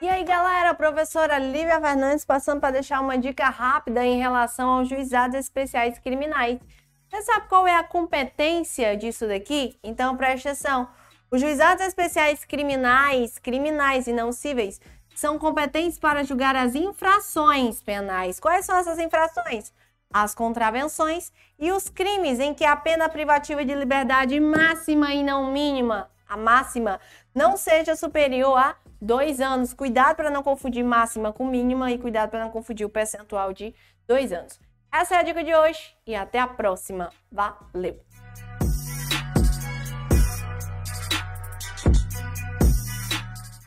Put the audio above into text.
E aí, galera, a professora Lívia Fernandes passando para deixar uma dica rápida em relação aos juizados especiais criminais. Você sabe qual é a competência disso daqui? Então preste atenção. Os juizados especiais criminais, criminais e não cíveis, são competentes para julgar as infrações penais. Quais são essas infrações? As contravenções e os crimes em que a pena privativa de liberdade máxima e não mínima, a máxima, não seja superior a dois anos. Cuidado para não confundir máxima com mínima e cuidado para não confundir o percentual de dois anos. Essa é a dica de hoje e até a próxima. Valeu!